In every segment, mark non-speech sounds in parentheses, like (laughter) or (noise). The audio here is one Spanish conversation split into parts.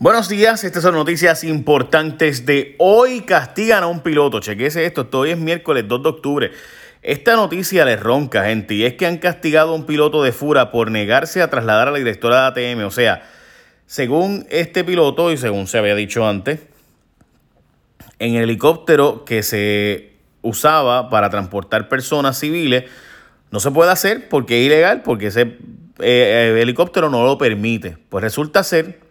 Buenos días, estas son noticias importantes de hoy. Castigan a un piloto. Chequese esto, hoy es miércoles 2 de octubre. Esta noticia le ronca, gente, y es que han castigado a un piloto de Fura por negarse a trasladar a la directora de ATM. O sea, según este piloto y según se había dicho antes, en el helicóptero que se usaba para transportar personas civiles, no se puede hacer porque es ilegal, porque ese eh, eh, helicóptero no lo permite. Pues resulta ser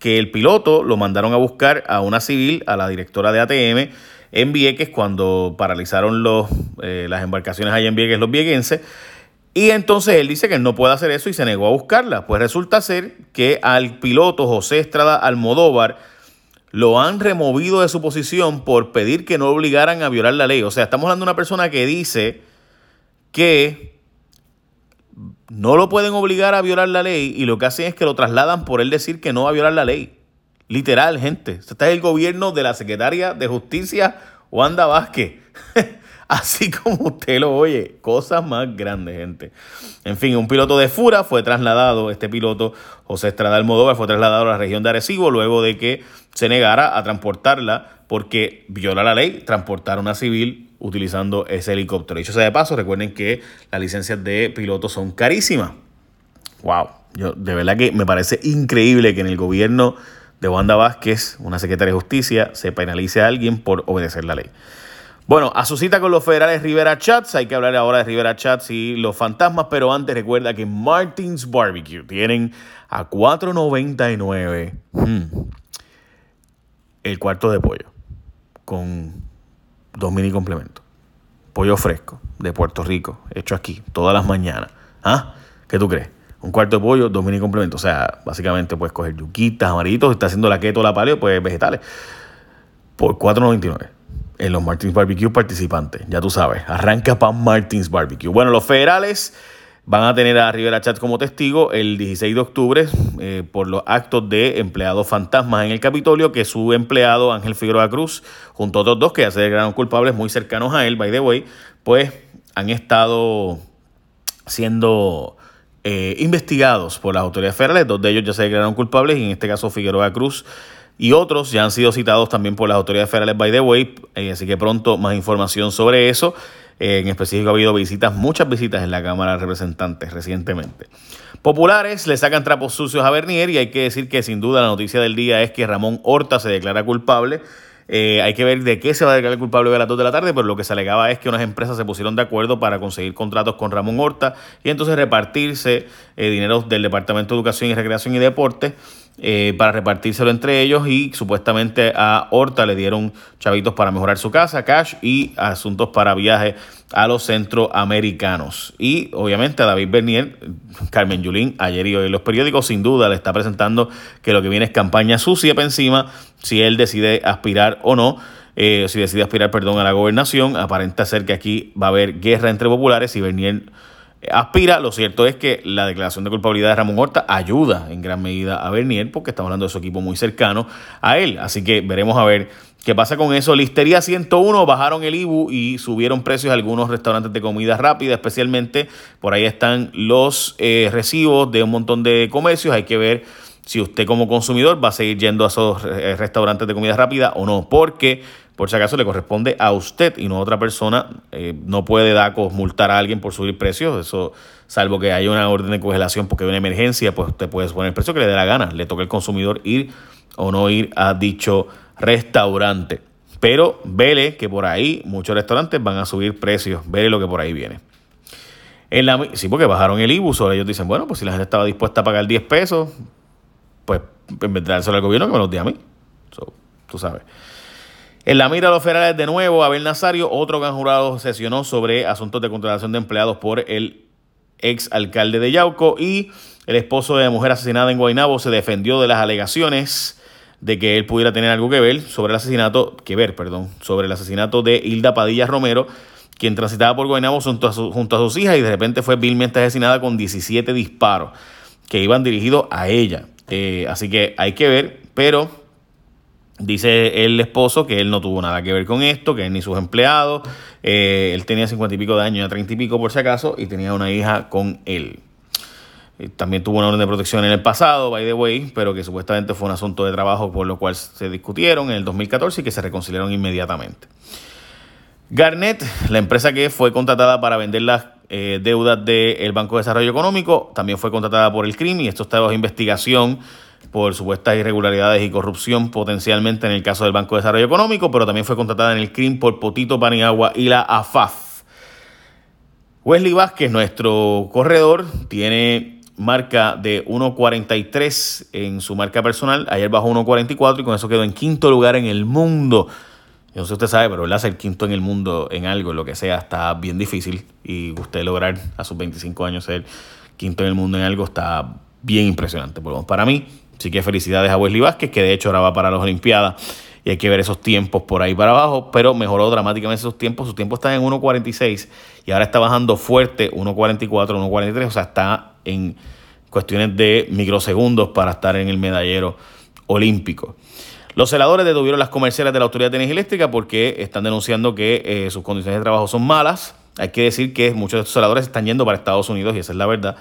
que el piloto lo mandaron a buscar a una civil, a la directora de ATM en Vieques, cuando paralizaron los, eh, las embarcaciones allá en Vieques, los vieguenses. Y entonces él dice que no puede hacer eso y se negó a buscarla. Pues resulta ser que al piloto José Estrada Almodóvar lo han removido de su posición por pedir que no obligaran a violar la ley. O sea, estamos hablando de una persona que dice que no lo pueden obligar a violar la ley y lo que hacen es que lo trasladan por él decir que no va a violar la ley. Literal, gente. Este es el gobierno de la secretaria de Justicia, Wanda Vázquez. (laughs) Así como usted lo oye, cosas más grandes, gente. En fin, un piloto de Fura fue trasladado, este piloto, José Estrada Almodóvar, fue trasladado a la región de Arecibo luego de que se negara a transportarla porque viola la ley, transportar a una civil utilizando ese helicóptero. Dicho sea de paso, recuerden que las licencias de piloto son carísimas. Wow, yo de verdad que me parece increíble que en el gobierno de Wanda Vázquez, una secretaria de justicia, se penalice a alguien por obedecer la ley. Bueno, a su cita con los federales Rivera Chats, hay que hablar ahora de Rivera Chats y los fantasmas, pero antes recuerda que Martins Barbecue tienen a 4.99 hmm, el cuarto de pollo con dos mini complementos. Pollo fresco de Puerto Rico, hecho aquí, todas las mañanas. ¿Ah? ¿Qué tú crees? Un cuarto de pollo, dos mini complementos. O sea, básicamente puedes coger yuquitas, amarillitos, si estás haciendo la keto la paleo, pues vegetales. Por 4.99 en los Martins Barbecue participantes. Ya tú sabes, arranca para Martins Barbecue. Bueno, los federales Van a tener a Rivera Chat como testigo el 16 de octubre eh, por los actos de empleados fantasmas en el Capitolio que su empleado Ángel Figueroa Cruz, junto a otros dos que ya se declararon culpables muy cercanos a él, by the way, pues han estado siendo eh, investigados por las autoridades federales. Dos de ellos ya se declararon culpables y en este caso Figueroa Cruz y otros ya han sido citados también por las autoridades federales, by the way. Eh, así que pronto más información sobre eso en específico ha habido visitas, muchas visitas en la Cámara de Representantes recientemente. Populares le sacan trapos sucios a Bernier y hay que decir que sin duda la noticia del día es que Ramón Horta se declara culpable. Eh, hay que ver de qué se va a declarar culpable a las 2 de la tarde, pero lo que se alegaba es que unas empresas se pusieron de acuerdo para conseguir contratos con Ramón Horta y entonces repartirse eh, dinero del Departamento de Educación y Recreación y Deporte eh, para repartírselo entre ellos y supuestamente a Horta le dieron chavitos para mejorar su casa, cash y asuntos para viajes a los centroamericanos. Y obviamente a David Bernier, Carmen Yulín, ayer y hoy en los periódicos, sin duda le está presentando que lo que viene es campaña sucia para encima, si él decide aspirar o no. Eh, si decide aspirar, perdón, a la gobernación, aparenta ser que aquí va a haber guerra entre populares y Bernier aspira. Lo cierto es que la declaración de culpabilidad de Ramón Horta ayuda en gran medida a Bernier porque estamos hablando de su equipo muy cercano a él. Así que veremos a ver qué pasa con eso. Listería 101 bajaron el IBU y subieron precios a algunos restaurantes de comida rápida, especialmente por ahí están los eh, recibos de un montón de comercios. Hay que ver si usted como consumidor va a seguir yendo a esos eh, restaurantes de comida rápida o no, porque por si acaso le corresponde a usted y no a otra persona. Eh, no puede DACO multar a alguien por subir precios, eso salvo que haya una orden de congelación porque hay una emergencia, pues usted puede poner el precio que le dé la gana. Le toca al consumidor ir o no ir a dicho restaurante. Pero vele que por ahí muchos restaurantes van a subir precios. Vele lo que por ahí viene. En la, sí, porque bajaron el IBU, ellos dicen, bueno, pues si la gente estaba dispuesta a pagar 10 pesos, pues en vez de dárselo al gobierno, que me los dé a mí. tú sabes. En la mira de los federales de nuevo, Abel Nazario, otro gran jurado sesionó sobre asuntos de contratación de empleados por el ex alcalde de Yauco y el esposo de la mujer asesinada en Guaynabo se defendió de las alegaciones de que él pudiera tener algo que ver sobre el asesinato, que ver, perdón, sobre el asesinato de Hilda Padilla Romero, quien transitaba por Guaynabo junto a, sus hijas y de repente fue vilmente asesinada con 17 disparos que iban dirigidos a ella. Eh, así que hay que ver, pero Dice el esposo que él no tuvo nada que ver con esto, que él ni sus empleados. Eh, él tenía cincuenta y pico de años, treinta y pico por si acaso, y tenía una hija con él. También tuvo una orden de protección en el pasado, by the way, pero que supuestamente fue un asunto de trabajo por lo cual se discutieron en el 2014 y que se reconciliaron inmediatamente. Garnet, la empresa que fue contratada para vender las eh, deudas del Banco de Desarrollo Económico, también fue contratada por el CRIM y esto está bajo investigación por supuestas irregularidades y corrupción potencialmente en el caso del Banco de Desarrollo Económico, pero también fue contratada en el CRIM por Potito Paniagua y la AFAF. Wesley Vázquez, nuestro corredor, tiene marca de 1.43 en su marca personal. Ayer bajó 1.44 y con eso quedó en quinto lugar en el mundo. No sé si usted sabe, pero ser quinto en el mundo en algo, lo que sea, está bien difícil. Y usted lograr a sus 25 años ser quinto en el mundo en algo está bien impresionante. Por para mí, sí que felicidades a Wesley Vázquez, que de hecho ahora va para las Olimpiadas. Y hay que ver esos tiempos por ahí para abajo, pero mejoró dramáticamente esos tiempos. Sus tiempos están en 1.46 y ahora está bajando fuerte 1.44, 1.43. O sea, está en cuestiones de microsegundos para estar en el medallero olímpico. Los celadores detuvieron las comerciales de la Autoridad de Energía Eléctrica porque están denunciando que eh, sus condiciones de trabajo son malas. Hay que decir que muchos de estos celadores están yendo para Estados Unidos y esa es la verdad.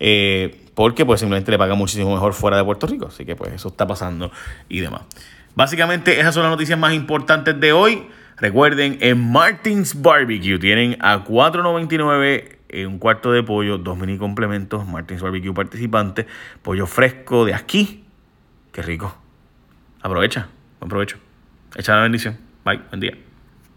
Eh, porque pues simplemente le pagan muchísimo mejor fuera de Puerto Rico. Así que pues eso está pasando y demás. Básicamente esas son las noticias más importantes de hoy. Recuerden, en Martins Barbecue tienen a 4.99 eh, un cuarto de pollo, dos mini complementos, Martins Barbecue participante, pollo fresco de aquí. Qué rico. Aprovecha, buen provecho. Echa la bendición. Bye, buen día.